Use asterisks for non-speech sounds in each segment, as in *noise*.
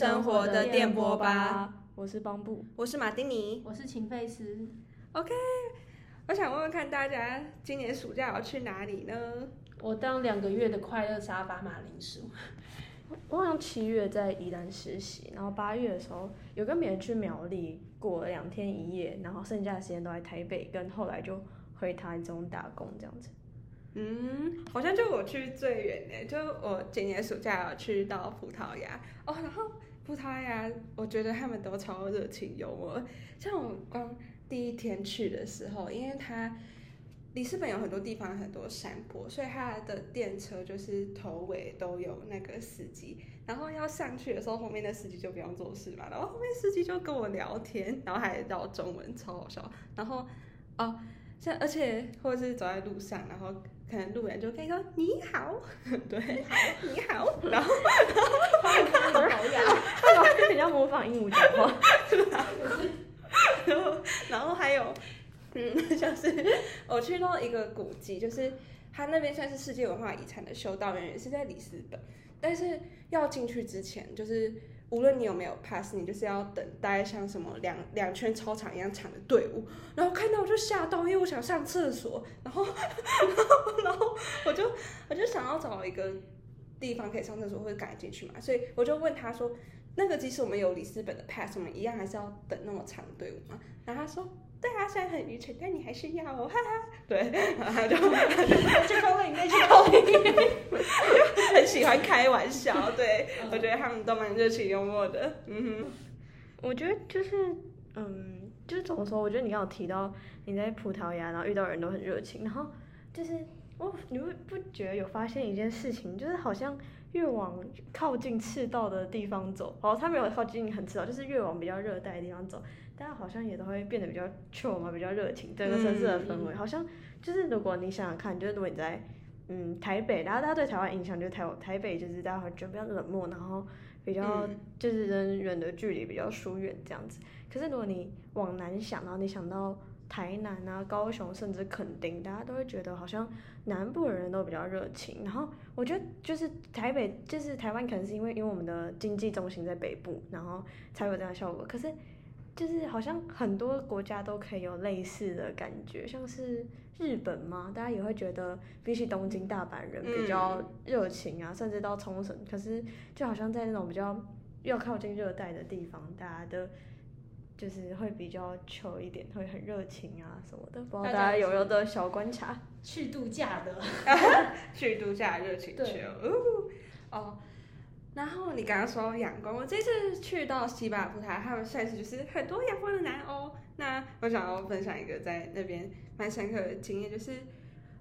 生活的电波吧。我是邦布，我是马丁尼。我是秦费斯。OK，我想问问看大家，今年暑假要去哪里呢？我当两个月的快乐沙发马铃薯。我好像七月在宜兰实习，然后八月的时候有跟别人去苗栗过了两天一夜，然后剩下的时间都在台北，跟后来就回台中打工这样子。嗯，好像就我去最远的，就我今年暑假有去到葡萄牙哦，然后葡萄牙我觉得他们都超热情幽默，像我刚第一天去的时候，因为它里斯本有很多地方很多山坡，所以它的电车就是头尾都有那个司机，然后要上去的时候，后面的司机就不用做事嘛，然后后面司机就跟我聊天，然后还聊中文，超好笑，然后哦。像而且或者是走在路上，然后可能路人就可以说你好，*laughs* 对，你好，*laughs* 然后好。雅。他老师比较模仿鹦鹉讲话，然后 *laughs* 然后还有，嗯，就是我去到一个古迹，就是它那边算是世界文化遗产的修道院，也是在里斯本，但是要进去之前，就是无论你有没有 pass，你就是要等待像什么两两圈操场一样长的队伍，然后看到我就吓到，因为我想上厕所，然后 *laughs* 然后然后我就我就想要找一个地方可以上厕所或者赶进去嘛，所以我就问他说。那个即使我们有里斯本的 pass，我们一样还是要等那么长的队伍嘛？然后他说，对啊，虽然很愚蠢，但你还是要哦，哈哈。对，然后他就去扣零，再去扣零。*laughs* 很喜欢开玩笑，对我觉得他们都蛮热情幽默的。嗯哼，我觉得就是，嗯，就是怎么说？我觉得你刚有提到你在葡萄牙，然后遇到人都很热情，然后就是我，你会不觉得有发现一件事情，就是好像越往靠近赤道的地方走，哦，它没有靠近很赤道，就是越往比较热带的地方走，大家好像也都会变得比较 chill 嘛，比较热情，整个城市的氛围，好像就是如果你想想看，就是如果你在嗯台北，然后大家对台湾印象就是台台北就是大家会觉得比较冷漠，然后比较嗯。就是人与人的距离比较疏远这样子。可是如果你往南想，然后你想到台南啊、高雄，甚至垦丁，大家都会觉得好像南部的人都比较热情。然后我觉得就是台北，就是台湾，可能是因为因为我们的经济中心在北部，然后才有这样的效果。可是就是好像很多国家都可以有类似的感觉，像是日本嘛，大家也会觉得比起东京、大阪人比较热情啊，甚至到冲绳。可是就好像在那种比较要靠近热带的地方，大家的。就是会比较求一点，会很热情啊什么的，不知道大家有没有的小观察？*laughs* 去度假的，*laughs* 去度假热情对去哦哦。然后你刚刚说阳光，我这次去到西巴布塔，他们算是就是很多阳光的南欧。那我想要分享一个在那边蛮深刻的经验，就是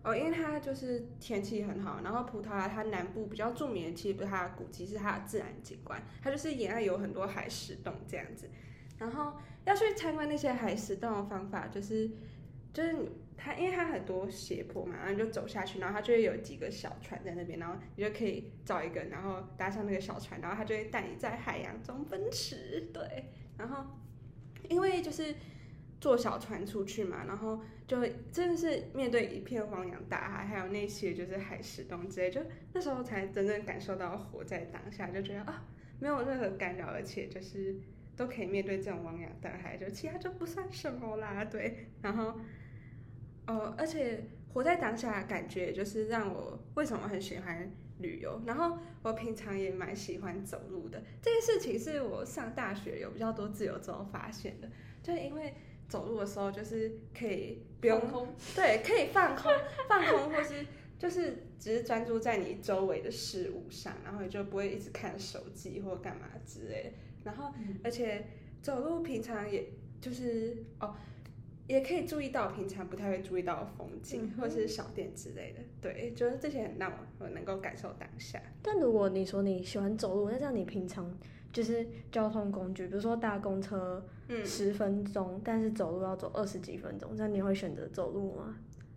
哦，因为它就是天气很好，然后葡萄牙它南部比较著名的其实不是它的古迹，是它的自然景观，它就是沿岸有很多海石洞这样子。然后要去参观那些海石洞的方法，就是就是它，因为它很多斜坡嘛，然后就走下去，然后它就会有几个小船在那边，然后你就可以找一个，然后搭上那个小船，然后它就会带你在海洋中奔驰，对，然后因为就是坐小船出去嘛，然后就真的是面对一片汪洋大海，还有那些就是海石洞之类，就那时候才真正感受到活在当下，就觉得啊，没有任何干扰，而且就是。都可以面对这种汪洋大海，就其他就不算什么啦，对。然后，呃，而且活在当下的感觉，就是让我为什么很喜欢旅游。然后我平常也蛮喜欢走路的，这件事情是我上大学有比较多自由之后发现的，就是因为走路的时候就是可以不用空，对，可以放空，放空，或是就是只是专注在你周围的事物上，然后你就不会一直看手机或干嘛之类的。然后，而且走路平常也就是哦，也可以注意到平常不太会注意到的风景，或者是小店之类的。对，就是这些很让我我能够感受当下。但如果你说你喜欢走路，那这样你平常就是交通工具，比如说搭公车嗯，十分钟，但是走路要走二十几分钟，这样你会选择走路吗？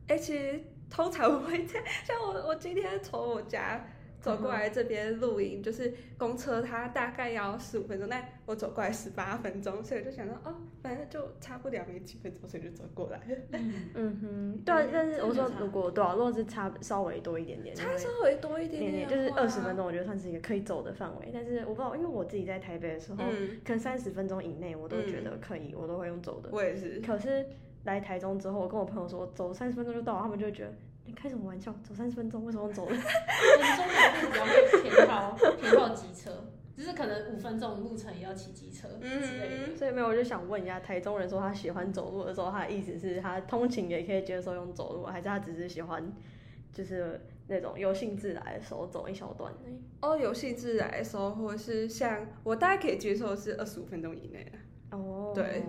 哎、其实通常我会这样，像我我今天从我家走过来这边露营，就是公车它大概要十五分钟，但我走过来十八分钟，所以我就想到哦，反正就差不了没几分钟，所以就走过来了。嗯，*laughs* 嗯哼，对啊，但是我说如果多少，如果是差稍微多一点点，差稍微多一点点就是二十分。钟，我觉得算是一个可以走的范围。但是我不知道，因为我自己在台北的时候，嗯，可能三十分钟以内我都觉得可以，我都会用走的。我也是。可是来台中之后，我跟我朋友说走三十分钟就到了，他们就会觉得你开什么玩笑？走三十分钟为什么用走的？人中的路比较会偏靠偏靠机车，就是可能五分钟路程也要骑机车之类的。所以没有，我就想问一下，台中人说他喜欢走路的时候，他的意思是他通勤也可以接受用走路，还是他只是喜欢就是那种有兴致来的时候走一小段而已？哦，有兴致来的时候，或者是像我大概可以接受是二十五分钟以内。哦，对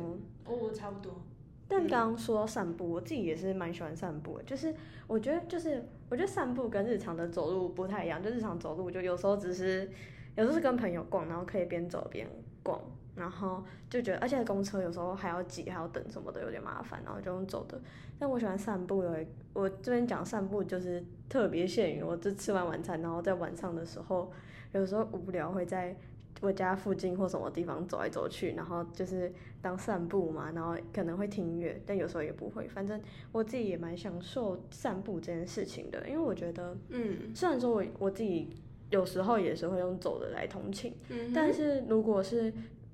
哦，差不多。但刚刚说到散步，我自己也是蛮喜欢散步的。就是我觉得，就是我觉得散步跟日常的走路不太一样。就日常走路，就有时候只是，有时候是跟朋友逛，然后可以边走边逛，然后就觉得，而且公车有时候还要挤，还要等什么的，有点麻烦，然后就用走的。但我喜欢散步，有一我这边讲散步就是特别限于我这吃完晚餐，然后在晚上的时候，有时候无聊会在我家附近或什么地方走来走去，然后就是当散步嘛，然后可能会听音乐，但有时候也不会。反正我自己也蛮享受散步这件事情的，因为我觉得嗯虽然说我我自己有时候也是会用走的来通勤，嗯，但是如果是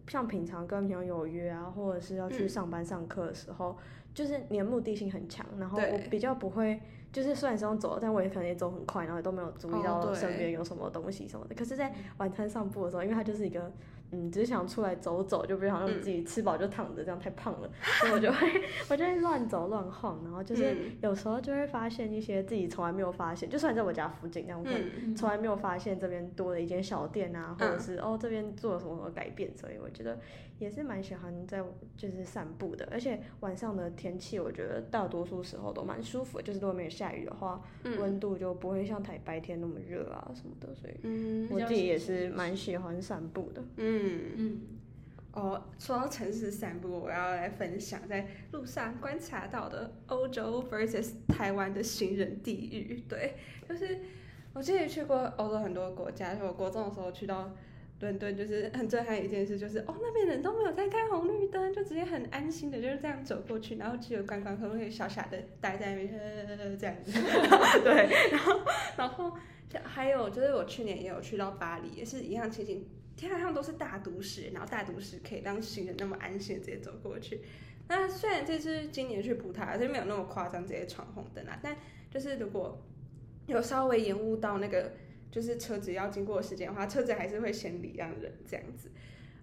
像平常跟朋友有约啊，或者是要去嗯上班上课的时候，就是你的目的性很强，然后我比较不会，就是虽然是用走，但我也可能也走很快，然后也都没有注意哦到对身边有什么东西什么的。可是，在晚餐散步的时候，因为它就是一个。嗯，只是想出来走走，就不想让嗯。自己吃饱就躺着，这样太胖了，所以我就会我就会乱走乱晃，然后就是嗯。有时候就会发现一些自己从来没有发现，就算在我家附近，但我可能嗯嗯。从来没有发现这边多了一间小店啊，或者嗯。是、哦这边做了什么什么改变，所以我觉得也是蛮喜欢在就是散步的，而且晚上的天气我觉得大多数时候都蛮舒服，就是如果没有下雨的话，嗯温度就不会像台白天那么热啊什么的，所以嗯我自己也是蛮喜欢散步的。嗯。嗯，哦，说到城市散步，我要来分享在路上观察到的欧洲 versus 台湾的行人地狱。对，就是我之前去过欧洲很多国家，就我国中的时候去到伦敦，就是 *laughs* 很震撼的一件事，就是哦那边人都没有在看红绿灯，就直接很安心的就是这样走过去，然后只有观光客会傻傻的待在那边呵呵呵这样子。*laughs* 对，然后然后还有就是我去年也有去到巴黎，也是一样情形。天上都是大都市，然后大都市可以让行人那么安心直接走过去。那虽然这次今年去葡萄牙，就没有那么夸张，直接闯红灯啊，但就是如果有稍微延误到那个就是车子要经过的时间的话，车子还是会先礼让人这样子。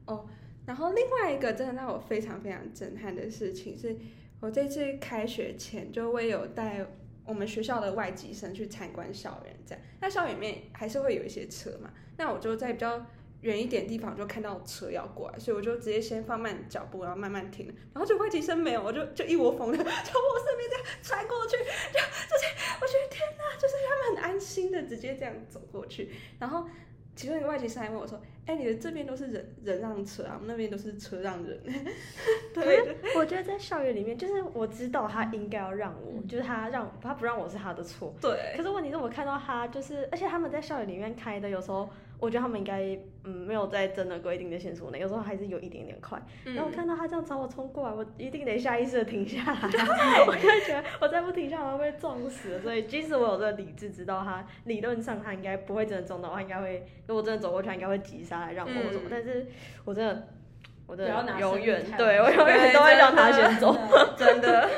哦，然后另外一个真的让我非常非常震撼的事情是，我这次开学前就会有带我们学校的外籍生去参观校园，这样。那校园里面还是会有一些车嘛，那我就在比较远一点地方就看到车要过来，所以我就直接先放慢脚步，然后慢慢停，然后就外籍生没有，我就就一窝蜂的 *laughs* 从我身边这样穿过去，就就是我觉得天哪，就是他们很安心的直接这样走过去，然后其中一个外籍生还问我说：“哎、你的这边都是人人让车啊，我们那边都是车让人。*laughs* ”对，我觉得在校园里面，就是我知道他应该要让我，嗯就是他让他不让我是他的错，对，可是问题是我看到他就是，而且他们在校园里面开的，有时候我觉得他们应该嗯没有在真的规定的限速内，有时候还是有一点点快。然后我嗯，看到他这样朝我冲过来，我一定得下意识的停下来，我就会觉得我再不停下来我会被撞死了。所以即使我有这个理智，知道他理论上他应该不会真的撞到我，他应该会如果真的走过去，他应该会急刹来让我或什么。嗯但是我真的我的永远对我永远都会让他真的先走。真的。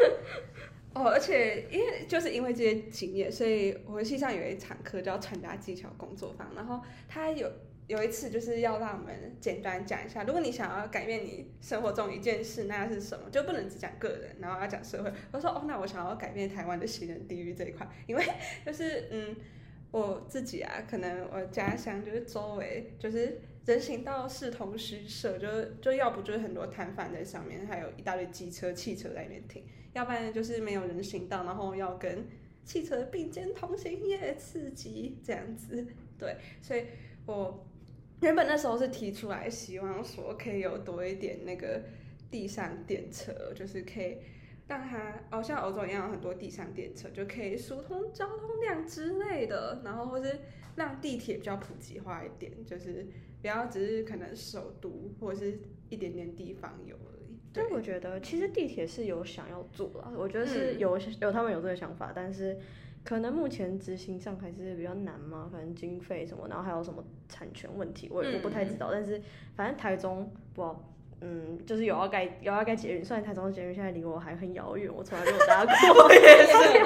哦，而且因为就是因为这些经验，所以我们系上有一场课叫传达技巧工作坊，然后他有有一次就是要让我们简单讲一下，如果你想要改变你生活中一件事，那是什么？就不能只讲个人，然后要讲社会。我说哦，那我想要改变台湾的行人地狱这一块，因为 *laughs* 就是嗯，我自己啊，可能我家乡就是周围就是人行道势同虚设，就就要不就是很多摊贩在上面，还有一大堆机车、汽车在那边停，要不然就是没有人行道，然后要跟汽车并肩同行，耶，刺激这样子。对，所以我原本那时候是提出来，希望说可以有多一点那个地上电车，就是可以让它哦像欧洲一样有很多地上电车，就可以疏通交通量之类的，然后或是让地铁比较普及化一点，就是不要只是可能首都或者是一点点地方有而已。对但，我觉得其实地铁是有想要做啦，我觉得是嗯。有、有他们有这个想法，但是可能目前执行上还是比较难嘛，可能经费什么，然后还有什么产权问题，我也我不太知道。但是反正台中不知道，嗯，就是有要盖有要盖捷运，虽然台中的捷运现在离我还很遥远，我从来没有搭过，*laughs* 我也是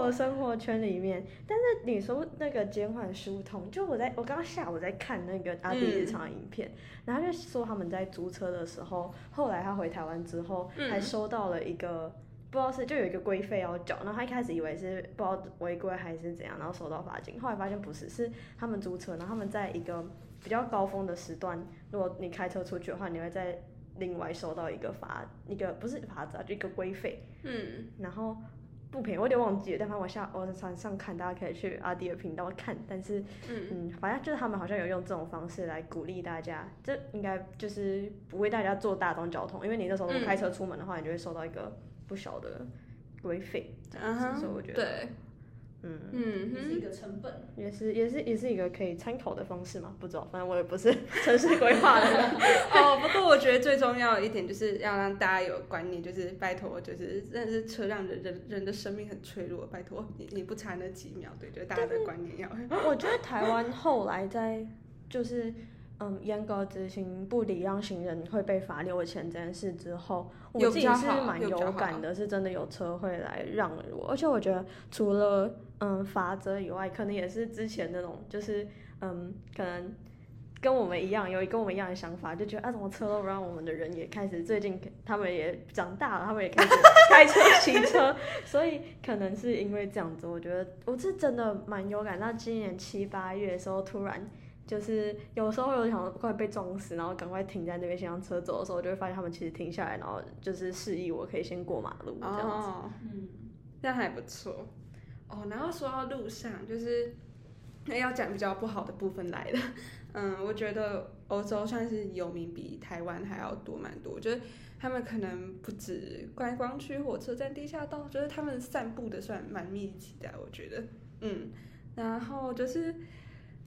我的生活圈里面。但是你说那个减缓疏通，就我在我刚刚下午在看那个阿弟日常的影片，然后就说他们在租车的时候，后来他回台湾之后，嗯还收到了一个。不知道是就有一个规费要缴，然后他一开始以为是不知道违规还是怎样，然后收到罚金，后来发现不是，是他们租车，然后他们在一个比较高峰的时段，如果你开车出去的话，你会在另外收到一个罚，一个不是罚则，就一个规费，嗯然后不便宜，我有点忘记了，但反正我下我在船上看，大家可以去阿迪的频道看。但是，嗯嗯，反正就是他们好像有用这种方式来鼓励大家，这应该就是不为大家做大众交通，因为你那时候开车出门的话，你就会收到一个不小的规费，这样子，嗯哼所以我觉得，对，嗯，嗯也是一，个成本，也是也是也是一个可以参考的方式嘛，不知道，反正我也不是 *laughs* 城市规划的人。*laughs* 哦，不过我觉得最重要的一点就是要让大家有观念，就是拜托，就是真的是车辆人人人的生命很脆弱，拜托你你不差那几秒，对，就大家的观念要。我觉得台湾后来在就是嗯严格执行不礼让行人会被罚六千这件事之后，我有自己是蛮有感的，是真的有车会来让我，而且我觉得除了嗯罚则以外，可能也是之前那种就是嗯可能。跟我们一样，有跟我们一样的想法，就觉得啊，怎么车都不让我们的人也开始最近他们也长大了，他们也开始 *laughs* 开车骑车，所以可能是因为这样子，我觉得我是真的蛮有感。到今年七八月的时候，突然就是有时候有想快被撞死，然后赶快停在那边先让车走的时候，我就会发现他们其实停下来，然后就是示意我可以先过马路这样子。哦，嗯，这样还不错。哦，然后说到路上，就是要讲比较不好的部分来了。嗯，我觉得欧洲算是游民比台湾还要多蛮多，就是他们可能不止观光区、火车站、地下道，就是他们散步的算蛮密集的，我觉得。嗯，然后就是。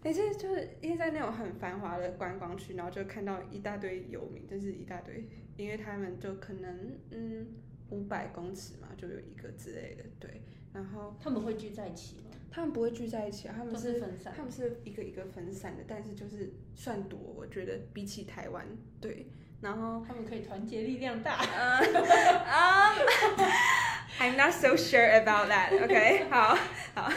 每次就是因为在那种很繁华的观光区，然后就看到一大堆游民，就是一大堆，因为他们就可能嗯五百公尺嘛，就有一个之类的，对。然后他们会聚在一起吗？他们不会聚在一起啊，他们都是是分散。他们是一个一个分散的，但是就是算多，我觉得比起台湾，对。然后他们可以团结力量大。呃啊，*laughs* I'm not so sure about that. OK，好好。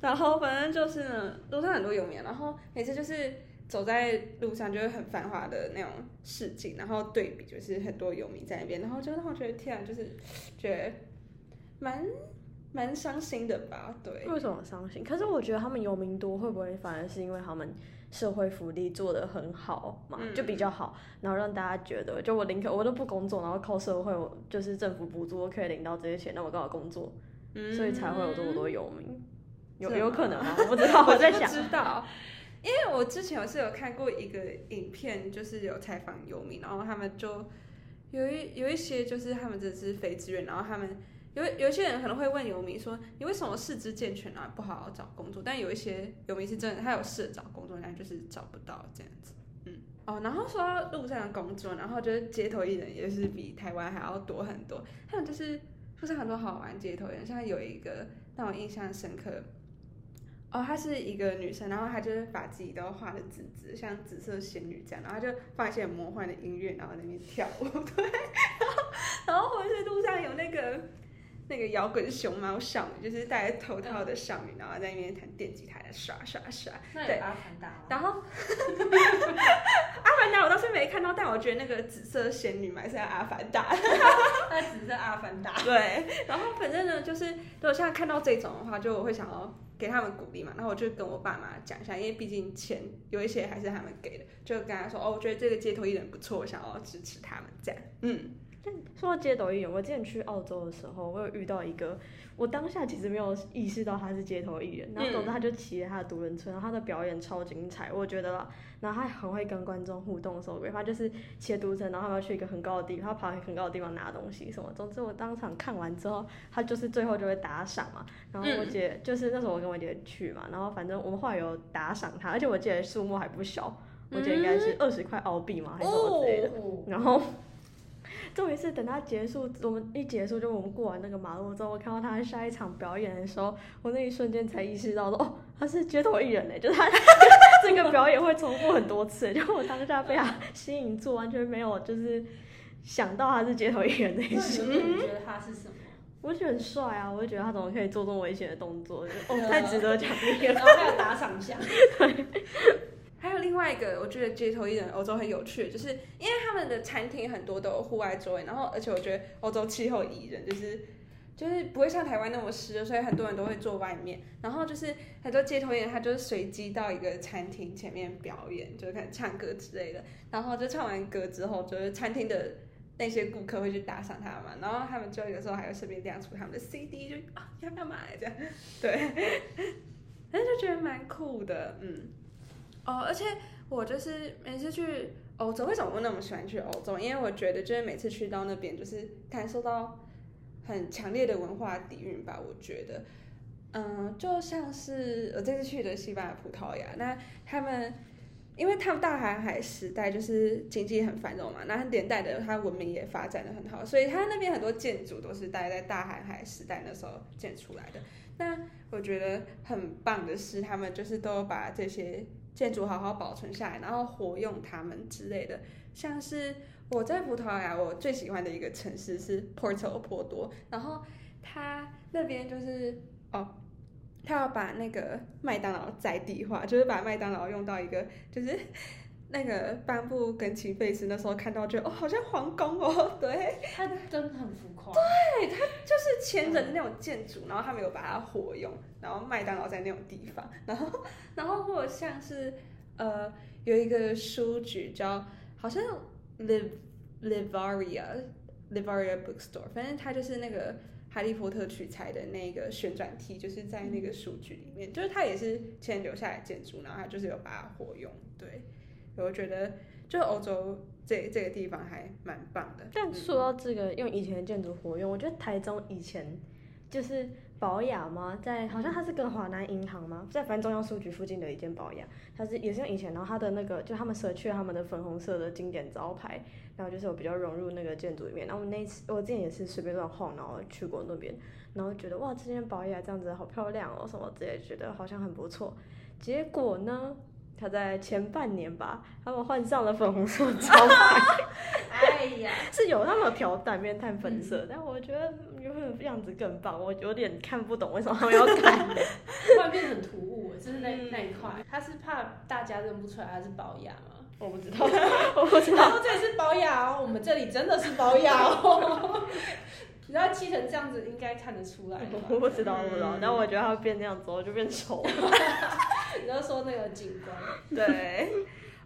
然后反正就是呢，路上很多游民，然后每次就是走在路上就是很繁华的那种市景，然后对比就是很多游民在那边，然后就让我觉得天啊，就是觉得蛮蛮伤心的吧，对。为什么伤心？可是我觉得他们游民多，会不会反而是因为他们社会福利做得很好嘛，嗯就比较好，然后让大家觉得，就我宁可我都不工作，然后靠社会，我就是政府补助，我可以领到这些钱，那我干嘛工作？嗯所以才会有这么多游民，有有可能吗？我不知道，*laughs* 我在想。知道，因为我之前我是有看过一个影片，就是有采访游民，然后他们就有一有一些就是他们只是非自愿，然后他们有有一些人可能会问游民说，你为什么四肢健全啊不好好找工作？但有一些游民是真的，他有试着找工作，但就是找不到这样子。嗯，哦，然后说到路上的工作，然后就是街头艺人也是比台湾还要多很多，还有就是路上很多好玩街头艺人，像有一个让我印象深刻。哦，她是一个女生，然后她就是把自己都画的紫紫，像紫色仙女这样，然后她就放一些很魔幻的音乐，然后在那边跳舞，*laughs* 对，然后然后或者是路上有那个那个摇滚熊猫少女，就是戴着头套的少女，然后在那边弹电吉他的刷刷刷，对阿凡达吗？然后阿凡达我倒是没看到，但我觉得那个紫色仙女蛮像阿凡达的。*laughs* 那紫色阿凡达。对，然后反正呢，就是如果现在看到这种的话，就我会想要给他们鼓励嘛，然后我就跟我爸妈讲一下，因为毕竟钱有一些还是他们给的，就跟他说哦，我觉得这个街头艺人不错，我想要支持他们这样。嗯，说到街头艺人，我之前去澳洲的时候，我有遇到一个，我当下其实没有意识到他是街头艺人，然后总之他就骑着他的独轮车，然后他的表演超精彩，我觉得啦，然后他很会跟观众互动，什么鬼，他就是切独轮车，然后他们要去一个很高的地方，他跑很高的地方拿东西什么，总之我当场看完之后，他就是最后就会打赏嘛，然后我姐就是那时候我跟我姐去嘛，然后反正我们后来有打赏他，而且我记得数目还不小，我觉得应该是二十块澳币嘛，还是什么之类的，哦，然后。终于是等他结束，我们一结束就我们过完那个马路之后，我看到他下一场表演的时候，我那一瞬间才意识到说，哦，他是街头艺人呢，就是他 *laughs* *laughs* 这个表演会重复很多次，*laughs* 就我当下被他吸引住，完全没有就是想到他是街头艺人那一那瞬你们觉得他是什么？我觉得很帅啊，我就觉得他怎么可以做这么危险的动作，就 *laughs* 哦，太值得奖励了。然后还有打赏项，还有另外一个，我觉得街头艺人欧洲很有趣，就是因为他们的餐厅很多都有户外桌位，然后而且我觉得欧洲气候宜人，就是就是不会像台湾那么湿，所以很多人都会坐外面。然后就是很多街头艺人他就是随机到一个餐厅前面表演，就是唱歌之类的。然后就唱完歌之后，就是餐厅的那些顾客会去打赏他嘛，然后他们就有时候还会顺便亮出他们的 CD，就啊要不要买这样，对，*laughs* 但是就觉得蛮酷的，嗯。哦，而且我就是每次去欧洲，为什么我那么喜欢去欧洲？因为我觉得就是每次去到那边，就是感受到很强烈的文化底蕴吧。我觉得，嗯，就像是我这次去的西班牙、葡萄牙，那他们。因为他们大航海时代就是经济很繁荣嘛，那年代的它文明也发展的很好，所以它那边很多建筑都是待在大航海时代那时候建出来的。那我觉得很棒的是，他们就是都把这些建筑好好保存下来，然后活用它们之类的。像是我在葡萄牙，我最喜欢的一个城市是 Porto 波多，然后它那边就是哦。他要把那个麦当劳在地化，就是把麦当劳用到一个，就是那个颁布跟秦费斯那时候看到，觉得哦，好像皇宫哦，*laughs* 对，他真的很浮夸。对，他就是前人那种建筑，然后他们有把它活用，然后麦当劳在那种地方，然后然后或者像是呃有一个书局叫好像 Liv Livaria Livaria Bookstore，反正它就是那个。哈利波特取材的那个旋转梯，就是在那个数据里面，就是它也是前留下来建筑，然后它就是有把它活用。对，我觉得就欧洲这这个地方还蛮棒的。但说到这个用以前的建筑活用，我觉得台中以前就是保雅吗？在好像他是跟华南银行吗？在反正中央书局附近的一间保雅，他是也是用以前，然后他的那个就他们舍去他们的粉红色的经典招牌。然后就是我比较融入那个建筑里面，然后那次我之前也是随便乱晃，然后去过那边，然后觉得哇，这间保雅这样子好漂亮哦，什么之类，觉得好像很不错。结果呢，他在前半年吧，他们换上了粉红色招牌，*laughs* 哎呀，*laughs* 是有那么调淡面炭粉色，但我觉得有点样子更棒，我有点看不懂为什么他们要改，*laughs* 外面很突兀，就是那那一块，他是怕大家认不出来他是保雅吗？我不知道，我不知道。这里是保养哦，我们这里真的是保养哦。你知道漆成这样子，应该看得出来。我不知道，我不知道。但我觉得他变那样子，我就变丑了。你要说那个景观，对。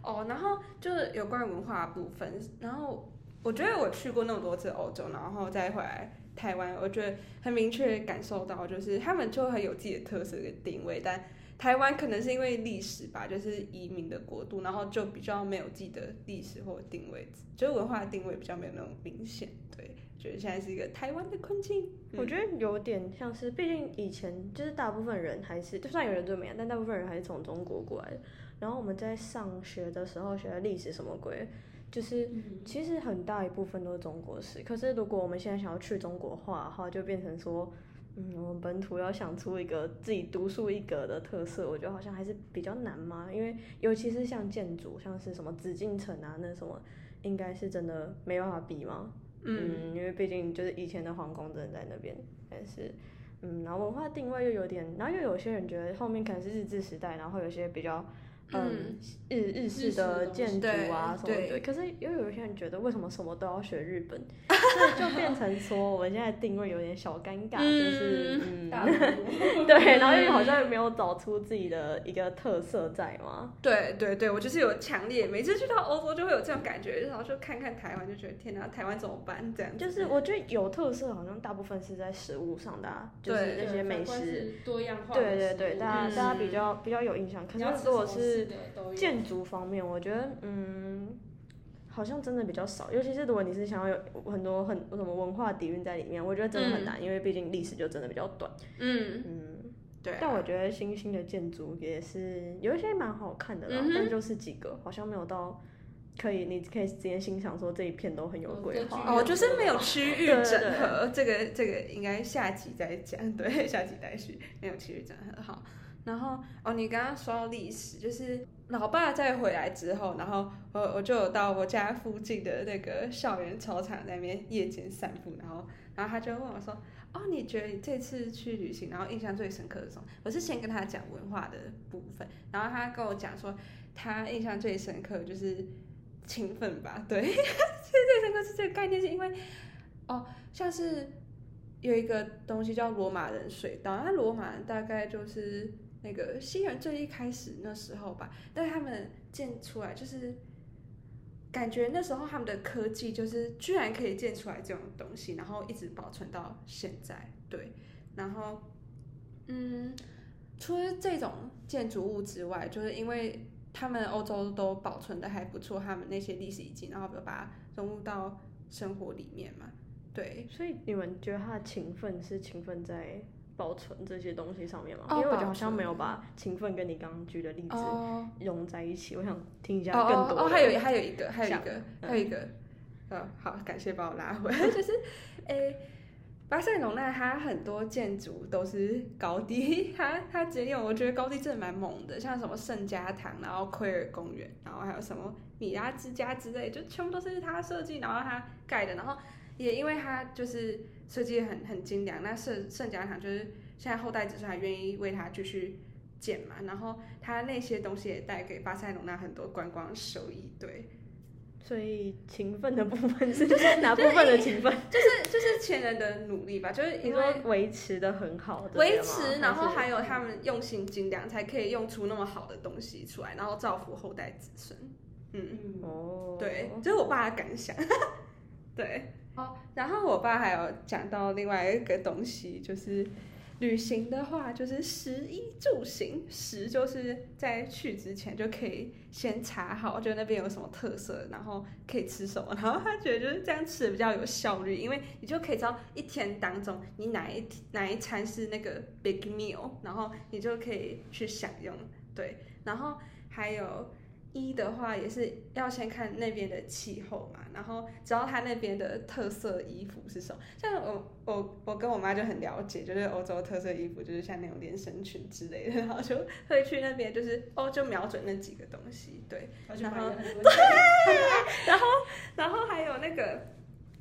哦，然后就是有关于文化部分，然后我觉得我去过那么多次欧洲，然后再回来台湾，我觉得很明确感受到，就是他们就很有自己的特色跟定位，但。台湾可能是因为历史吧，就是移民的国度，然后就比较没有自己的历史或定位，就是文化定位比较没有那么明显。对，觉得现在是一个台湾的困境。我觉得有点像是，毕竟以前就是大部分人还是，就算有人怎么样，但大部分人还是从中国过来的。然后我们在上学的时候学的历史什么鬼，就是其实很大一部分都是中国史。可是如果我们现在想要去中国化的话，就变成说。嗯，我们本土要想出一个自己独树一格的特色，我觉得好像还是比较难嘛。因为尤其是像建筑，像是什么紫禁城啊，那什么，应该是真的没办法比嘛。嗯，因为毕竟就是以前的皇宫真的在那边，但是，嗯，然后文化定位又有点，然后又有些人觉得后面可能是日治时代，然后有些比较嗯日日式的的建筑啊什么的。对对可是又有一些人觉得，为什么什么都要学日本？*laughs* 所以就变成说，我们现在定位有点小尴尬，就是嗯，*laughs* 对，然后又好像没有找出自己的一个特色在嘛。对对对，我就是有强烈，每次去到欧洲就会有这种感觉，然后就看看台湾，就觉得天哪，台湾怎么办？这样就是我觉得有特色，好像大部分是在食物上的、啊，就是那些美食。多样化对对对，大家嗯大家比较比较有印象。可是如果是建筑方面，我觉得嗯，好像真的比较少。尤其是如果你是想要有很多很什么文化底蕴在里面，我觉得真的很难，因为毕竟历史就真的比较短。嗯，嗯，对啊、但我觉得新兴的建筑也是有一些蛮好看的啦，嗯哼但就是几个好像没有到可以，你可以直接欣赏说这一片都很有规有划。哦，就是没有区域对对整合，这个这个应该下集再讲，对，下集再续，没有区域整合好。然后哦，你刚刚说到历史，就是老爸再回来之后，然后我我就有到我家附近的那个校园操场那边夜间散步，然后然后他就问我说，哦，你觉得你这次去旅行，然后印象最深刻的是什么？我是先跟他讲文化的部分，然后他跟我讲说，他印象最深刻就是勤奋吧，对，*laughs* 最最深刻是这个概念，是因为哦，像是有一个东西叫罗马人水道，那罗马人大概就是那个西元最一开始那时候吧，但他们建出来就是。感觉那时候他们的科技就是居然可以建出来这种东西，然后一直保存到现在，对。然后，嗯，除了这种建筑物之外，就是因为他们欧洲都保存的还不错，他们那些历史遗迹，然后比如把它融入到生活里面嘛，对。所以你们觉得他的勤奋是勤奋在保存这些东西上面吗？哦因为我觉得好像没有把勤奋跟你刚刚举的例子哦融在一起。我想听一下哦更多的。哦哦，还有还有一个，还有一想个，嗯还有一个，呃，好，感谢把我拉回来，*laughs* 就是，诶、巴塞隆那它很多建筑都是高地，*laughs* 它它直接用，我觉得高地真的蛮猛的，像什么圣家堂，然后奎尔公园，然后还有什么米拉之家之类，就全部都是他设计，然后他盖的，然后也因为他就是设计很很精良，那圣圣家堂就是现在后代子孙还愿意为他继续建嘛，然后他那些东西也带给巴塞隆纳很多观光收益，对。所以勤奋的部分是就是哪部分的勤奋？*laughs* 就是就是前人的努力吧，就是你因为说维持的很好的维持，然后还有他们用心精良，才可以用出那么好的东西出来，然后造福后代子孙。嗯，嗯，哦，对，这是我爸的感想。*laughs* 对，哦，然后我爸还有讲到另外一个东西，就是旅行的话，就是食衣住行。食就是在去之前就可以先查好，就那边有什么特色，然后可以吃什么。然后他觉得就是这样吃的比较有效率，因为你就可以知道一天当中你哪一哪一餐是那个 big meal，然后你就可以去享用。对，然后还有。一的话也是要先看那边的气候嘛，然后知道他那边的特色衣服是什么。像我我我跟我妈就很了解，就是欧洲特色衣服就是像那种连身裙之类的，然后就会去那边就是哦就瞄准那几个东西，对。我去买了很多然后 *laughs* 然后还有那个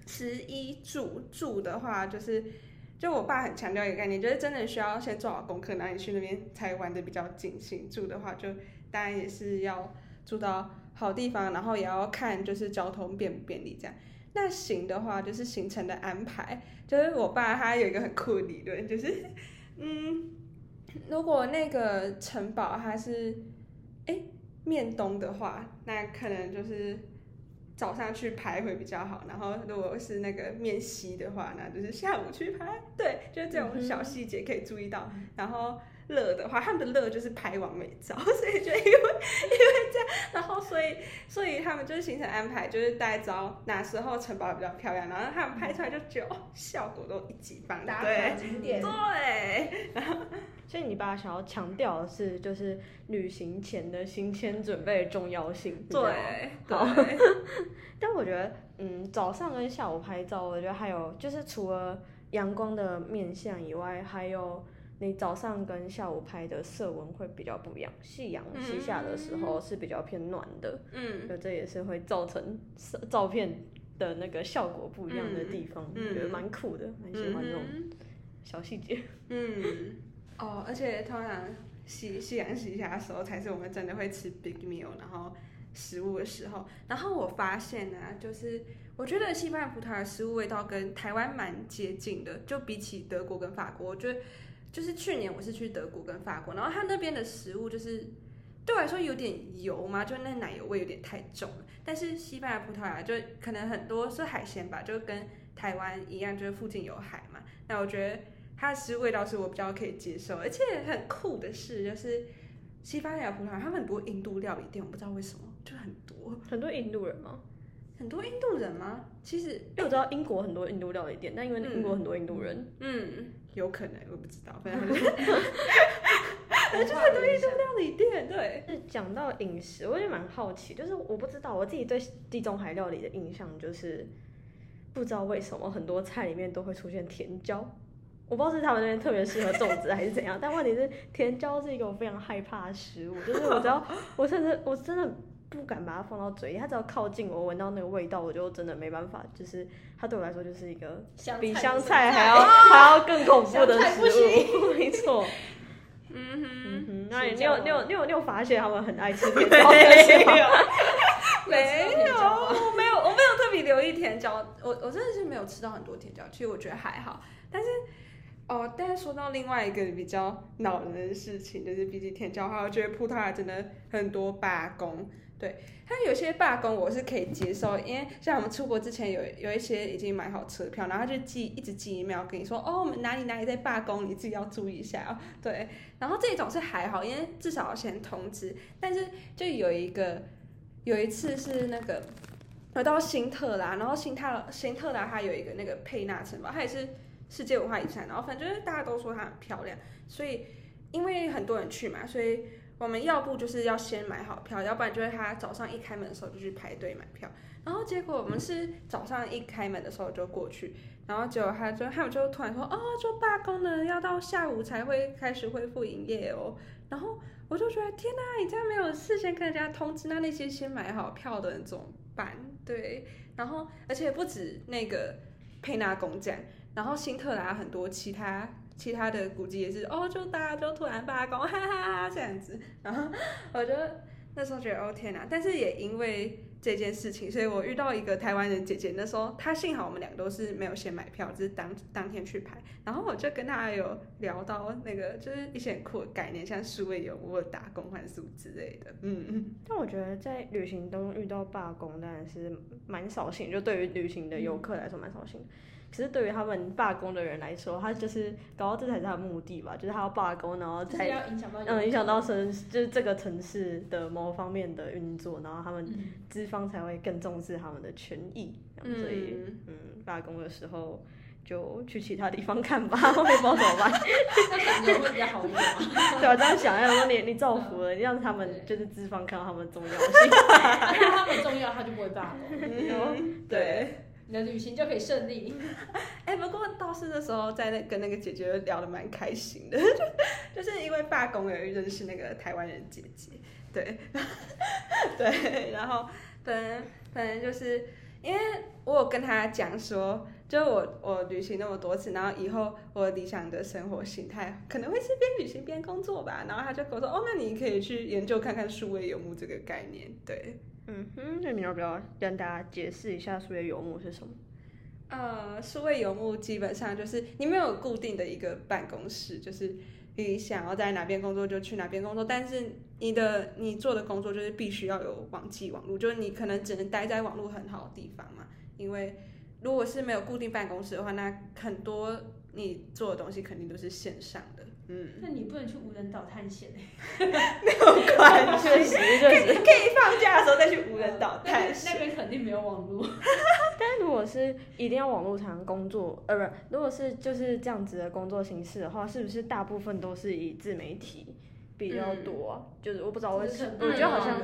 十一住住的话，就是就我爸很强调一个概念，就是真的需要先做好功课，然后你去那边才玩的比较尽兴。住的话，就当然也是要住到好地方，然后也要看就是交通便不便利这样。那行的话，就是行程的安排，就是我爸他有一个很酷的理论，就是 *laughs* 嗯，如果那个城堡它是哎面东的话，那可能就是早上去拍会比较好。然后如果是那个面西的话，那就是下午去拍。对，就是这种小细节可以注意到。然后乐的话，他们的乐就是拍完美照，*laughs* 所以就因为因为这样，然后所以所以他们就是行程安排，就是大概知道哪时候城堡比较漂亮，然后他们拍出来就觉得哦，效果都一级棒。打卡对景点，对，所以你爸想要强调的是，就是旅行前的行前准备的重要性。对，对，*laughs* 但我觉得，嗯，早上跟下午拍照，我觉得还有就是除了阳光的面相以外，还有你早上跟下午拍的色温会比较不一样。夕阳西下的时候是比较偏暖的，嗯就这也是会造成色照片的那个效果不一样的地方，嗯觉得蛮酷的，蛮喜欢这种嗯小细节。嗯，哦，而且通常夕夕阳西下的时候，才是我们真的会吃 big meal，然后食物的时候。然后我发现呢、就是我觉得西班牙葡萄牙的食物味道跟台湾蛮接近的，就比起德国跟法国，我觉得就是去年我是去德国跟法国，然后它那边的食物就是对我来说有点油嘛，就那奶油味有点太重了。但是西班牙葡萄牙就可能很多是海鲜吧，就跟台湾一样，就是附近有海嘛。那我觉得它的食物味道是我比较可以接受，而且很酷的是，就是西班牙葡萄牙他们很多印度料理店，我不知道为什么就很多很多印度人吗？很多印度人吗？其实因为我知道英国很多印度料理店，但因为嗯英国很多印度人，嗯有可能我不知道，反正 *laughs* 就是就是很多印度料理店对。是讲到饮食，我也蛮好奇，就是我不知道我自己对地中海料理的印象就是，不知道为什么很多菜里面都会出现甜椒，我不知道是他们那边特别适合种植还是怎样，但问题是甜椒是一个我非常害怕的食物，就是我只要我甚至我真的不敢把它放到嘴里，它只要靠近我闻到那个味道，我就真的没办法，就是它对我来说就是一个比香菜还要还要更恐怖的食物，没错。*laughs* 嗯哼，嗯哼，那你有你有你有你有发现他们很爱吃甜椒？*laughs* 没有，有吃到甜椒吗我没有，我没有特别留意甜椒，我我真的是没有吃到很多甜椒，其实我觉得还好，但是。哦，但是说到另外一个比较恼人的事情，就是比起甜椒的话，我觉得葡萄牙真的很多罢工。对，它有些罢工我是可以接受，因为像我们出国之前有有一些已经买好车票，然后他就寄一直寄 email 跟你说，哦，我们哪里哪里在罢工，你自己要注意一下哦。对，然后这种是还好，因为至少要先通知，但是就有一个有一次是那个我到新特拉，然后新特新特拉它有一个那个佩纳城堡，它也是世界文化遗产，然后反正就是大家都说它很漂亮，所以因为很多人去嘛，所以我们要不就是要先买好票，要不然就是他早上一开门的时候就去排队买票，然后结果我们是早上一开门的时候就过去，然后结果他就他们就突然说哦，就罢工了，要到下午才会开始恢复营业哦，然后我就觉得天哪，你这样没有事先跟人家通知，那那些先买好票的人怎么办？对，然后而且不止那个佩纳公站，然后新特拉很多其他其他的古迹也是哦，就大家就突然罢工，哈哈哈这样子，然后我就那时候觉得哦天哪，但是也因为这件事情，所以我遇到一个台湾人姐姐，那时候她幸好我们两个都是没有先买票，只是当当天去排，然后我就跟她有聊到那个就是一些很酷的概念，像数位游牧、打工换宿之类的，嗯嗯。但我觉得在旅行中遇到罢工当然是蛮扫兴，就对于旅行的游客来说蛮扫兴的。可是对于他们罢工的人来说，他就是搞到这才是他的目的吧，就是他要罢工，然后就是才要影响到嗯影响到城就是这个城市的某方面的运作，然后他们嗯资方才会更重视他们的权益。嗯所以嗯，嗯，罢工的时候就去其他地方看吧，*laughs* 我也不知道怎么办。那感觉会比较好一点嘛。对啊，这样想，要说你你造福了，你让他们就是资方看到他们的重要性。那 *laughs* 他们重要，他就不会罢工，嗯 *laughs* 对。你的旅行就可以顺利。*laughs* 哎、不过倒是那时候在那跟那个姐姐聊得蛮开心的，*laughs* 就是因为罢工而认识那个台湾人姐姐，对，*laughs* 对，然后反正反正就是因为我有跟她讲说，就我我旅行那么多次，然后以后我理想的生活形态可能会是边旅行边工作吧，然后她就跟我说，哦，那你可以去研究看看数位游牧这个概念，对。嗯哼，那你要不要跟大家解释一下数学游牧是什么？呃，数位游牧基本上就是你没有固定的一个办公室，就是你想要在哪边工作就去哪边工作，但是你的你做的工作就是必须要有网际网络，就是你可能只能待在网络很好的地方嘛，因为如果是没有固定办公室的话，那很多你做的东西肯定都是线上的，嗯，那你不能去无人岛探险 *laughs* 没有关 *laughs* 确实确实。可以放假的时候再去无人岛探险。那边肯定没有网络。*laughs* 但如果是一定要网络才能工作，呃，不，如果是就是这样子的工作形式的话，是不是大部分都是以自媒体比较多啊？就是我不知道为什么，我觉得好像，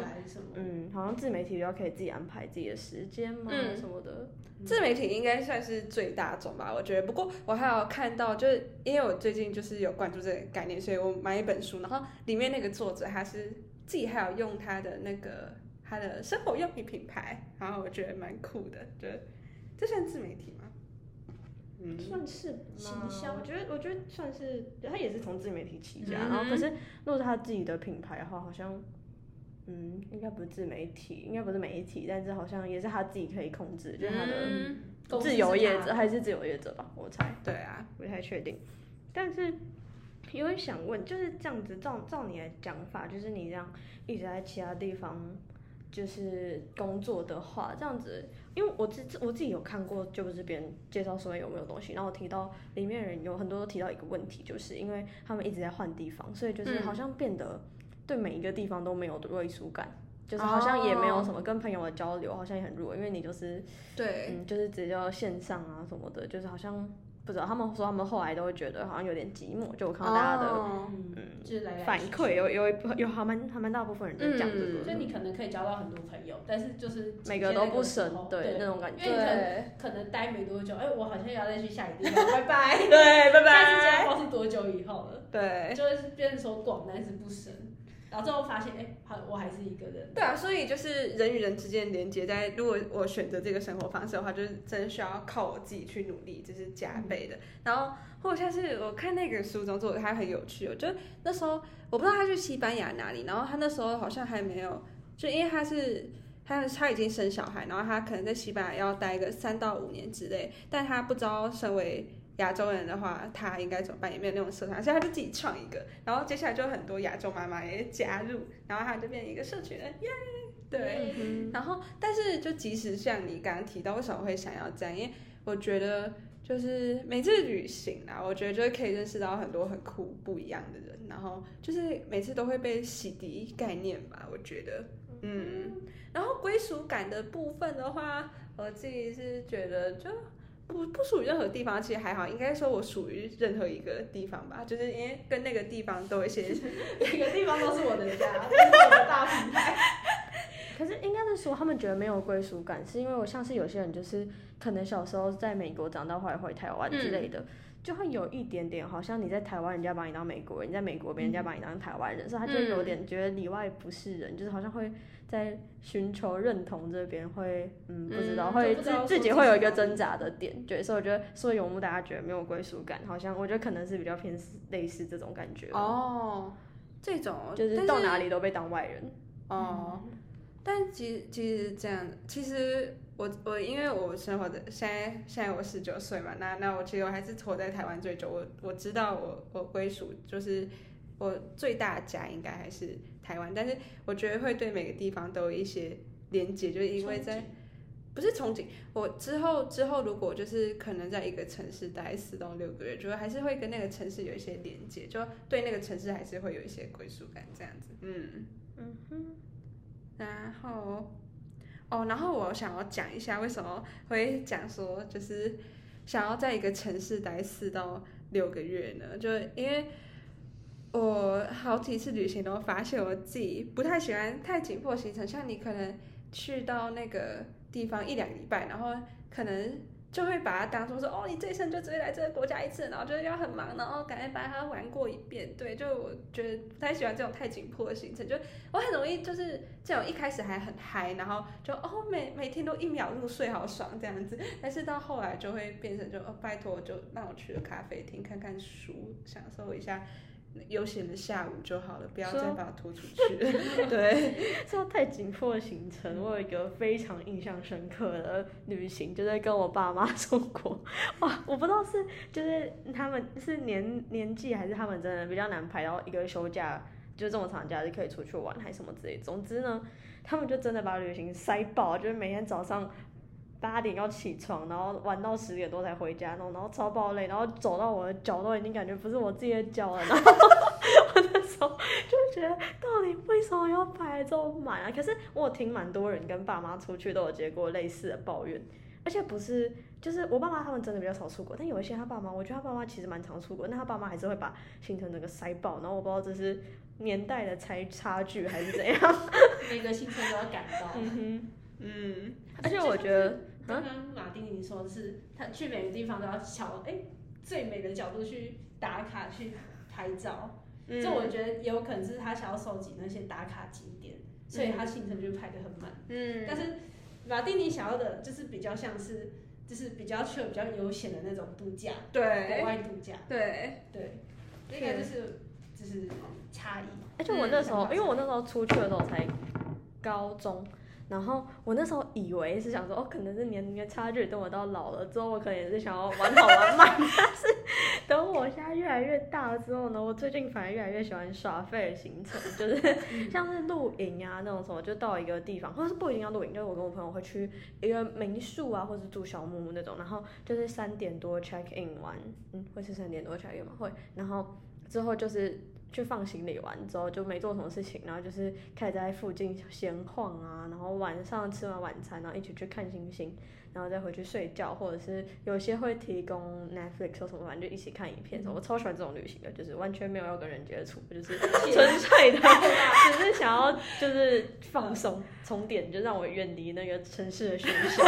嗯，好像自媒体比较可以自己安排自己的时间嘛，嗯什么的。自媒体应该算是最大众吧，我觉得。不过我还有看到，就是因为我最近就是有关注这个概念，所以我买一本书，然后里面那个作者他是自己还有用他的那个他的生活用品品牌，然后我觉得蛮酷的，就这算自媒体吗？嗯，算是吗？行销。我觉得，我觉得算是，他也是从自媒体起家，嗯。然后可是如果是他自己的品牌的话，好像，嗯，应该不是自媒体，应该不是媒体，但是好像也是他自己可以控制，就是他的自由业者还是自由业者吧，我猜，对啊，不太确定。但是有点想问，就是这样子，照照你的讲法，就是你这样一直在其他地方就是工作的话，这样子，因为我自我自己有看过，就是别人介绍说有没有东西，然后我提到里面人有很多都提到一个问题，就是因为他们一直在换地方，所以就是嗯好像变得对每一个地方都没有归属感。就是好像也没有什么跟朋友的交流，好像也很弱，因为你就是对，嗯，就是只要线上啊什么的，就是好像不知道，他们说他们后来都会觉得好像有点寂寞，就我看到大家的、哦。嗯，嗯就是来来反馈，有有一部有还蛮还蛮大部分人在讲这嗯个，所以你可能可以交到很多朋友，但是就是每个都不深深，对那种感觉。因为你可。能可能待没多久，哎、我好像要再去下一个地方，拜。拜。*laughs* 对，拜拜。下次见拜。不知道是多久以后了，对，就是变成说广但是不深，然后最后发现，哎、好，我还是一个人。对啊，所以就是人与人之间的连接，在如果我选择这个生活方式的话，就是真的需要靠我自己去努力，这是加倍的。然后或者像是我看那个书中做的，他很有趣哦，就那时候我不知道他去西班牙哪里，然后他那时候好像还没有，就因为他是。他他已经生小孩，然后他可能在西班牙要待个三到五年之类，但他不知道身为亚洲人的话，他应该怎么办，也没有那种社团，所以他就自己创一个，然后接下来就很多亚洲妈妈也加入，然后他就变成一个社群人，耶！对，嗯然后，但是就即使像你刚刚提到，为什么会想要这样？因为我觉得就是每次旅行啊，我觉得就是可以认识到很多很酷不一样的人，然后就是每次都会被洗涤概念吧，我觉得，嗯。然后归属感的部分的话，我自己是觉得就。不不属于任何地方，其实还好，应该说我属于任何一个地方吧，就是因为跟那个地方都有一些 *laughs* 每个地方都是我的家，*laughs* 都是我的大平台。可是应该是说他们觉得没有归属感，是因为我像是有些人就是可能小时候在美国长大，后来回台湾之类的。就会有一点点，好像你在台湾，人家把你当美国人；你在美国，别人家把你当台湾人，所以他就有点觉得里外不是人，就是好像会在寻求认同这边会，嗯，不知道，嗯会自自己会有一个挣扎的点，对，所以我觉得说游牧大家觉得没有归属感，好像我觉得可能是比较偏类似这种感觉，哦，这种就是到哪里都被当外人，哦，但其其实这样，其实我我因为我生活的现在现在我十九岁嘛，那那我其实我还是活在台湾最久，我我知道我我归属就是我最大的家应该还是台湾，但是我觉得会对每个地方都有一些连接，就是因为在不是憧憬，我之后之后如果就是可能在一个城市待四到六个月，就还是会跟那个城市有一些连接，就对那个城市还是会有一些归属感这样子，嗯。嗯哼，然后，哦，然后我想要讲一下为什么会讲说，就是想要在一个城市待四到六个月呢？就因为我好几次旅行都发现我自己不太喜欢太紧迫行程，像你可能去到那个地方一两礼拜，然后可能。就会把它当做是哦，你这一生就只会来这个国家一次，然后就要很忙，然后赶快把它玩过一遍。对，就我觉得不太喜欢这种太紧迫的行程，就我很容易就是这种一开始还很嗨，然后就哦每每天都一秒入睡，好爽这样子。但是到后来就会变成就哦拜托，就让我去个咖啡厅看看书，享受一下悠闲的下午就好了，不要再把它拖出去。*laughs* 对，*laughs* 这太紧迫的行程，我有一个非常印象深刻的旅行，就是跟我爸妈 *laughs* 出国。哇，我不知道是就是他们是年年纪，还是他们真的比较难排到一个休假，就是这种长假就可以出去玩，还是什么之类。总之呢，他们就真的把旅行塞爆，就是每天早上。八点要起床，然后玩到十点多才回家，然后然后超爆累，然后走到我的脚都已经感觉不是我自己的脚了，然后我那时候就觉得到底为什么要排这么满啊？可是我有听蛮多人跟爸妈出去都有接过类似的抱怨，而且不是就是我爸妈他们真的比较少出国，但有一些他爸妈，我觉得他爸妈其实蛮常出国，那他爸妈还是会把行程整个塞爆，然后我不知道这是年代的差差距还是怎样。每个行程都要赶到。嗯哼，嗯，而且我觉得刚刚马丁尼说的是，他去每个地方都要瞧哎、最美的角度去打卡去拍照。嗯这我觉得也有可能是他想要收集那些打卡景点，所以他行程就排的很满。嗯，但是马丁尼想要的就是比较像是就是比较 chill、比较悠闲的那种度假，对国外度假，对，对，应该就是就是差异。而且我那时候，嗯因为我那时候出去的时候才高中，然后我那时候以为是想说，哦，可能是年龄的差距，等我到老了之后，我可能也是想要玩好玩慢。*laughs* 但是等我现在越来越大了之后呢，我最近反而越来越喜欢耍废的行程，就是像是露营啊那种什么，就到一个地方，或者是不一定要露营，就是我跟我朋友会去一个民宿啊，或者是住小木屋那种，然后就是三点多 check in 完，嗯，会是三点多 check in 吗？会，然后之后就是去放行李完之后就没做什么事情，然后就是开始在附近闲晃啊，然后晚上吃完晚餐，然后一起去看星星，然后再回去睡觉，或者是有些会提供 Netflix 或什么，反正就一起看影片什么。我超喜欢这种旅行的，就是完全没有要跟人接触，就是纯粹的，只是想要就是放松充电，就让我远离那个城市的喧嚣。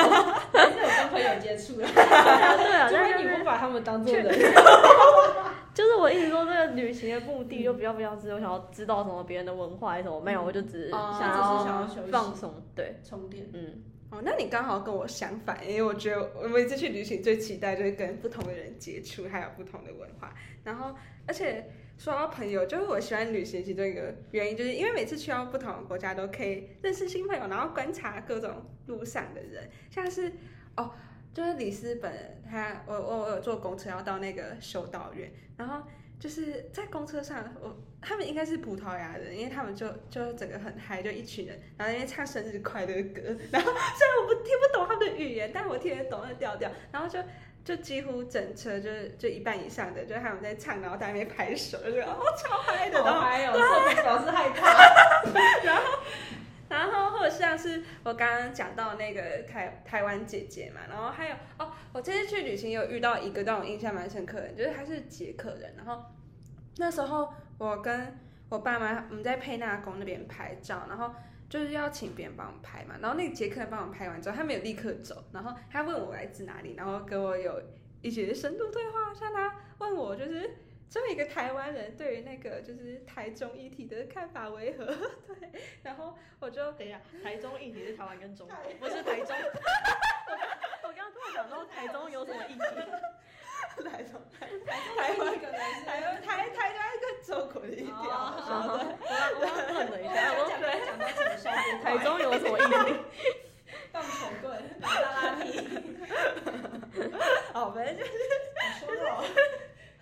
还是有跟朋友接触的，*laughs* 对啊，但是你不把他们当做人。*laughs* 就是我一直说这个旅行的目的就比较比较是我想要知道什么别人的文化还是什么，没有，我就只是哦想只是想要放松，对，充电。嗯，哦，那你刚好跟我相反，因为我觉得我每次去旅行最期待就是跟不同的人接触，还有不同的文化。然后，而且说到朋友，就是我喜欢旅行其中一个原因，就是因为每次去到不同的国家都可以认识新朋友，然后观察各种路上的人，像是哦，就是里斯本，他我我我有坐公车要到那个修道院，然后。就是在公车上，我他们应该是葡萄牙人，因为他们就就整个很嗨，就一群人，然后因为唱生日快乐歌，*laughs* 然后虽然我不听不懂他们的语言，但我听得懂那调调，然后就就几乎整车就是就一半以上的，就是他们在唱，然后在那边拍手，就哦超嗨的，然后还有哦，这个表示害怕。*laughs* 然后然后或者像是我刚刚讲到那个台台湾姐姐嘛，然后还有哦，我这次去旅行有遇到一个让我印象蛮深刻的，就是他是捷克人，然后那时候我跟我爸妈我们在佩纳宫那边拍照，然后就是要请别人帮我拍嘛，然后那个捷克人帮我拍完之后，他没有立刻走，然后他问我来自哪里，然后跟我有一些深度对话，像他问我就是。作为一个台湾人，对于那个就是台中议题的看法为何？*laughs* 对，然后我就等一下，台中议题是台湾跟中国，不是台中。*laughs* 我刚我刚刚突然想到台中有什么议题？台中台台湾可能是台湾台台湾跟中国的一条，哦我刚我刚愣了一下，我讲到讲到什么效果？台中有什么议题？棒球棍、拉拉皮，哦，反正就是你说了，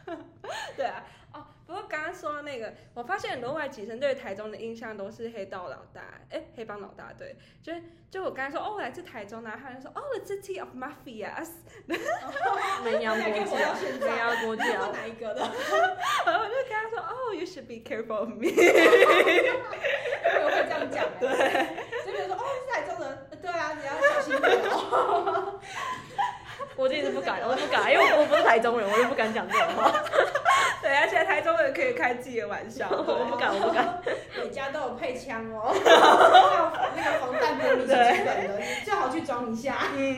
*laughs* 对啊，哦，不过刚刚说到那个，我发现很多外籍生对台中的印象都是黑道老大，哎，黑帮老大，对，就是就我刚才说，哦，我来自台中，然后他就说，哦，the city of mafias，南洋国家，南洋国你是家。哪一个的？然后我就跟他说，哦，you should be careful of me，*laughs* 我会这样讲。对，就比如说，哦，是台中人，对啊，你要小心一点哦。我自己是不敢，我是不敢，因为我不是台中人，我就不敢讲这种话。*laughs* 对，而且台中人可以开自己的玩笑，*laughs* 我不敢，我不敢。每家都有配枪哦，*laughs* 那个防弹玻璃是基本的，你最好去装一下。嗯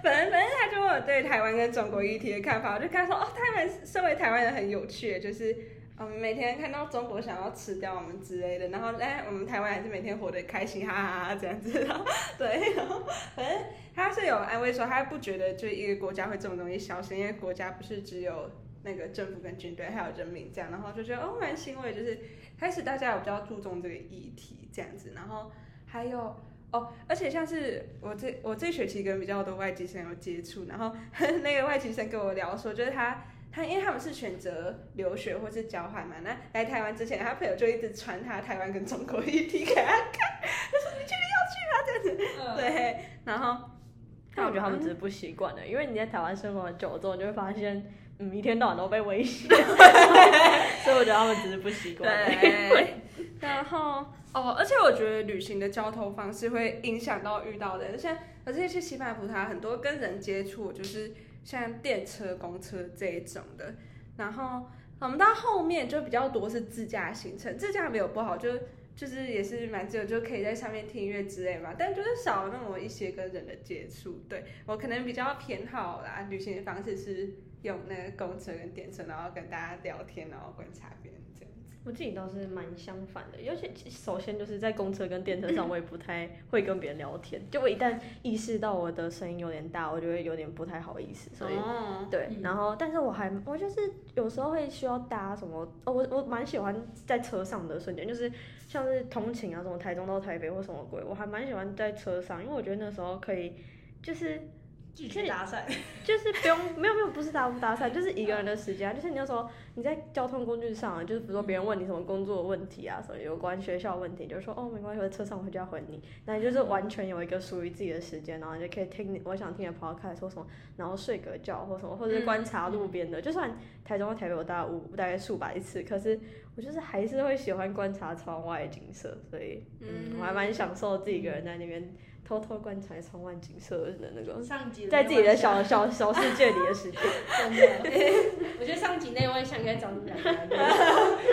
反正反正他就问我对台湾跟中国议题的看法，我就跟他说，哦，他们身为台湾人很有趣，就是我们每天看到中国想要吃掉我们之类的，然后哎，我们台湾还是每天活得开心，哈哈哈这样子，然后对，然后反正他是有安慰说，他不觉得就一个国家会这么容易消失，因为国家不是只有那个政府跟军队，还有人民这样，然后就觉得哦蛮欣慰，就是开始大家有比较注重这个议题这样子，然后还有。哦，而且像是我这我这学期跟比较多外籍生有接触，然后 *laughs* 那个外籍生跟我聊说，就是他他因为他们是选择留学或是交换嘛，那来台湾之前，他朋友就一直传他台湾跟中国议题给他看，他说你确定要去吗？这样子，对，然后但我觉得他们只是不习惯的，因为你在台湾生活久了之后，你就会发现，嗯，一天到晚都被威胁，*laughs* 所以我觉得他们只是不习惯。对，然后哦，而且我觉得旅行的交通方式会影响到遇到的人，像我这次去西班牙葡萄牙，很多跟人接触，就是像电车、公车这一种的。然后我们到后面就比较多是自驾行程，自驾没有不好，就就是也是蛮自由，就可以在上面听音乐之类嘛。但就是少了那么一些跟人的接触。对我可能比较偏好啦，旅行的方式是用那个公车跟电车，然后跟大家聊天，然后观察别人。我自己倒是蛮相反的，尤其首先就是在公车跟电车上，我也不太会跟别人聊天。就我一旦意识到我的声音有点大，我就会有点不太好意思。所以、哦，对，嗯然后但是我还我就是有时候会需要搭什么，哦，我我蛮喜欢在车上的瞬间，就是像是通勤啊，什么台中到台北或什么鬼，我还蛮喜欢在车上，因为我觉得那时候可以就是拒绝搭讪，*laughs* 就是不用，没有没有，不是搭不搭讪，就是一个人的时间啊。就是你那时候你在交通工具上啊，就是比如说别人问你什么工作问题啊，什么有关学校问题，你就说哦没关系，我在车上我回家回你。那你就是完全有一个属于自己的时间，然后你就可以听你我想听的 podcast 或什么，然后睡个觉或什么，或者是观察路边的。就算台中和台北我搭五大概数百次，可是我就是还是会喜欢观察窗外的景色，所以嗯，我还蛮享受自己一个人在那边偷偷观察窗外景色的那个。上集在自己的小。小小小世界里的时间。*laughs* 真的，我觉得上集那位想应该找你们两个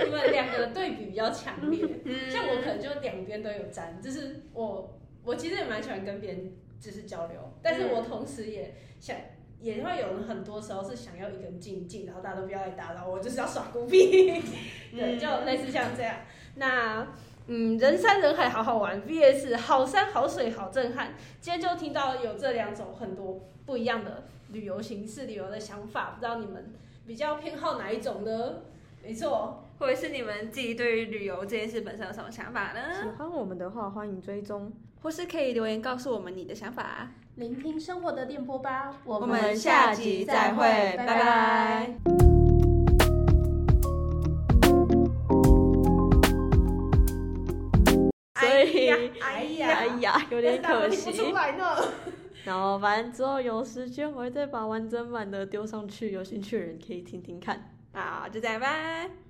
你们两个的对比比较强烈。嗯像我可能就两边都有沾，就是我我其实也蛮喜欢跟别人就是交流，但是我同时也想。也会有很多时候是想要一个人静静，然后大家都不要来打扰我，就是要耍孤僻，*laughs* 对，就类似像这样。那嗯，人山人海好好玩，VS 好山好水好震撼。今天就听到有这两种很多不一样的旅游形式、旅游的想法，不知道你们比较偏好哪一种呢？没错，或者是你们自己对于旅游这件事本身有什么想法呢喜呢？欢我们的话，欢迎追踪。或是可以留言告诉我们你的想法。聆听生活的电波吧。我我们下集再会，拜拜。所以，哎呀，哎呀，有点可惜。然后反正之后有时间我会再把完整版的丢上去，有兴趣的人可以听听看。好，就这样，拜。